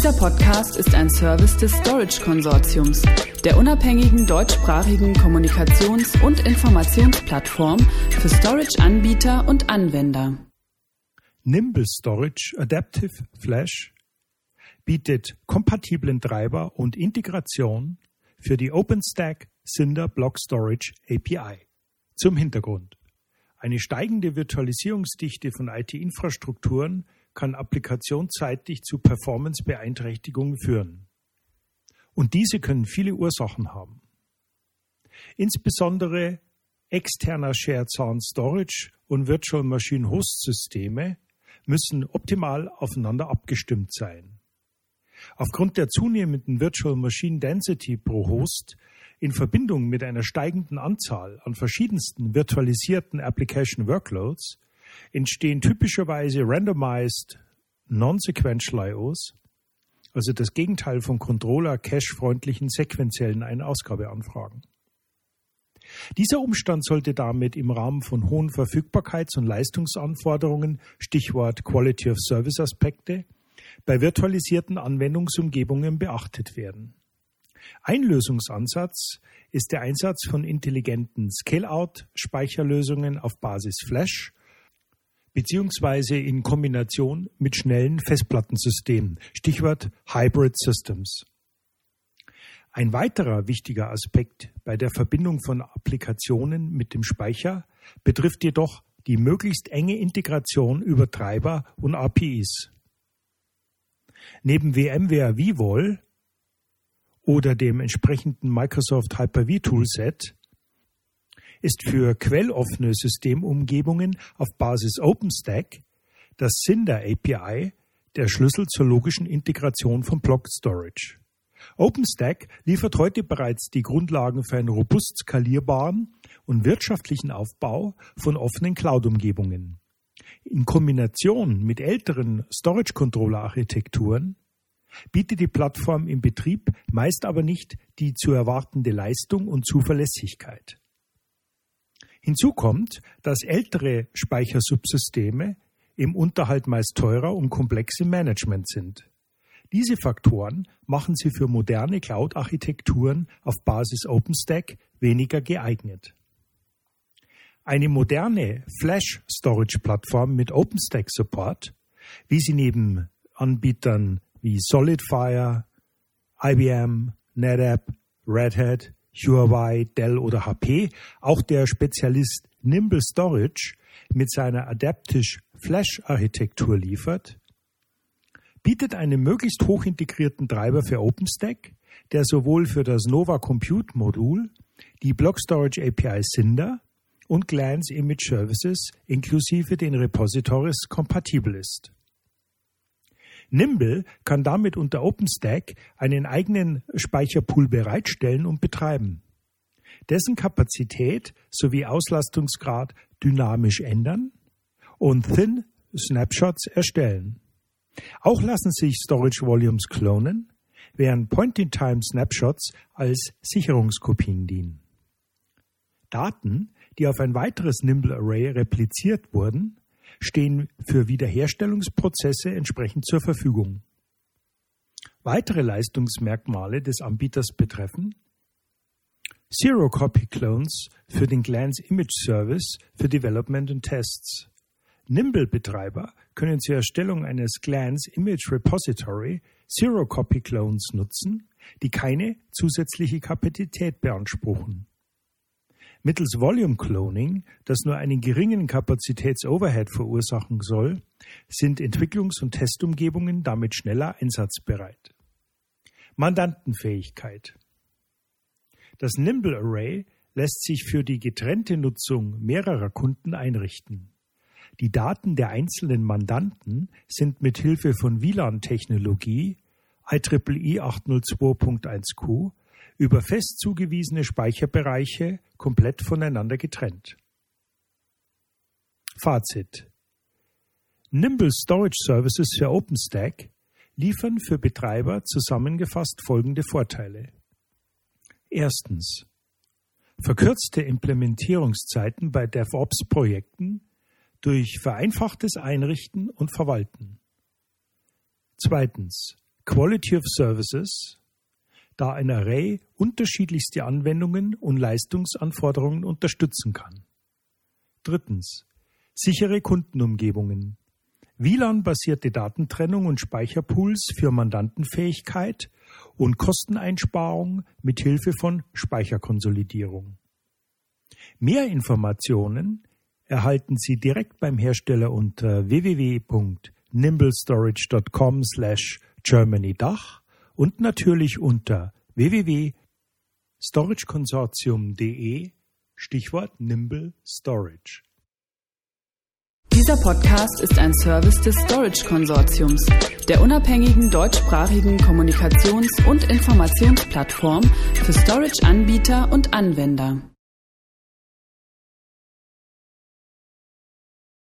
Dieser Podcast ist ein Service des Storage Konsortiums, der unabhängigen deutschsprachigen Kommunikations- und Informationsplattform für Storage-Anbieter und Anwender. Nimble Storage Adaptive Flash bietet kompatiblen Treiber und Integration für die OpenStack Cinder Block Storage API. Zum Hintergrund. Eine steigende Virtualisierungsdichte von IT-Infrastrukturen kann applikationsseitig zu Performance-Beeinträchtigungen führen. Und diese können viele Ursachen haben. Insbesondere externer Shared Sound Storage und Virtual Machine Host Systeme müssen optimal aufeinander abgestimmt sein. Aufgrund der zunehmenden Virtual Machine Density pro Host in Verbindung mit einer steigenden Anzahl an verschiedensten virtualisierten Application Workloads entstehen typischerweise randomized non-sequential IOs, also das Gegenteil von Controller-Cache-freundlichen sequenziellen Ein-Ausgabeanfragen. Dieser Umstand sollte damit im Rahmen von hohen Verfügbarkeits- und Leistungsanforderungen, Stichwort Quality of Service Aspekte, bei virtualisierten Anwendungsumgebungen beachtet werden. Ein Lösungsansatz ist der Einsatz von intelligenten Scale-out-Speicherlösungen auf Basis Flash beziehungsweise in Kombination mit schnellen Festplattensystemen. Stichwort Hybrid Systems. Ein weiterer wichtiger Aspekt bei der Verbindung von Applikationen mit dem Speicher betrifft jedoch die möglichst enge Integration über Treiber und APIs. Neben VMware vVol oder dem entsprechenden Microsoft Hyper-V Toolset ist für quelloffene Systemumgebungen auf Basis OpenStack das Cinder API der Schlüssel zur logischen Integration von Block Storage. OpenStack liefert heute bereits die Grundlagen für einen robust skalierbaren und wirtschaftlichen Aufbau von offenen Cloud-Umgebungen. In Kombination mit älteren Storage-Controller-Architekturen bietet die Plattform im Betrieb meist aber nicht die zu erwartende Leistung und Zuverlässigkeit. Hinzu kommt, dass ältere Speichersubsysteme im Unterhalt meist teurer und komplex im Management sind. Diese Faktoren machen sie für moderne Cloud-Architekturen auf Basis OpenStack weniger geeignet. Eine moderne Flash-Storage-Plattform mit OpenStack-Support, wie sie neben Anbietern wie SolidFire, IBM, NetApp, Red Hat, Huawei, Dell oder HP, auch der Spezialist Nimble Storage mit seiner Adaptive Flash Architektur liefert, bietet einen möglichst hochintegrierten Treiber für OpenStack, der sowohl für das Nova Compute Modul, die Block Storage API Cinder und Glance Image Services inklusive den Repositories kompatibel ist. Nimble kann damit unter OpenStack einen eigenen Speicherpool bereitstellen und betreiben. Dessen Kapazität sowie Auslastungsgrad dynamisch ändern und Thin Snapshots erstellen. Auch lassen sich Storage Volumes klonen, während Point-in-Time-Snapshots als Sicherungskopien dienen. Daten, die auf ein weiteres Nimble Array repliziert wurden, stehen für Wiederherstellungsprozesse entsprechend zur Verfügung. Weitere Leistungsmerkmale des Anbieters betreffen Zero-Copy-Clones für den Glance Image Service für Development und Tests. Nimble-Betreiber können zur Erstellung eines Glance Image Repository Zero-Copy-Clones nutzen, die keine zusätzliche Kapazität beanspruchen. Mittels Volume Cloning, das nur einen geringen Kapazitätsoverhead verursachen soll, sind Entwicklungs- und Testumgebungen damit schneller einsatzbereit. Mandantenfähigkeit. Das Nimble Array lässt sich für die getrennte Nutzung mehrerer Kunden einrichten. Die Daten der einzelnen Mandanten sind mit Hilfe von WLAN-Technologie IEEE 802.1q über fest zugewiesene Speicherbereiche komplett voneinander getrennt. Fazit. Nimble Storage Services für OpenStack liefern für Betreiber zusammengefasst folgende Vorteile. Erstens. Verkürzte Implementierungszeiten bei DevOps-Projekten durch vereinfachtes Einrichten und Verwalten. Zweitens. Quality of Services, da ein Array unterschiedlichste Anwendungen und Leistungsanforderungen unterstützen kann. Drittens. Sichere Kundenumgebungen. WLAN-basierte Datentrennung und Speicherpools für Mandantenfähigkeit und Kosteneinsparung mit Hilfe von Speicherkonsolidierung. Mehr Informationen erhalten Sie direkt beim Hersteller unter www.nimblestorage.com slash germanydach und natürlich unter www.storageconsortium.de Stichwort Nimble Storage. Dieser Podcast ist ein Service des Storage Konsortiums, der unabhängigen deutschsprachigen Kommunikations- und Informationsplattform für Storage-Anbieter und Anwender.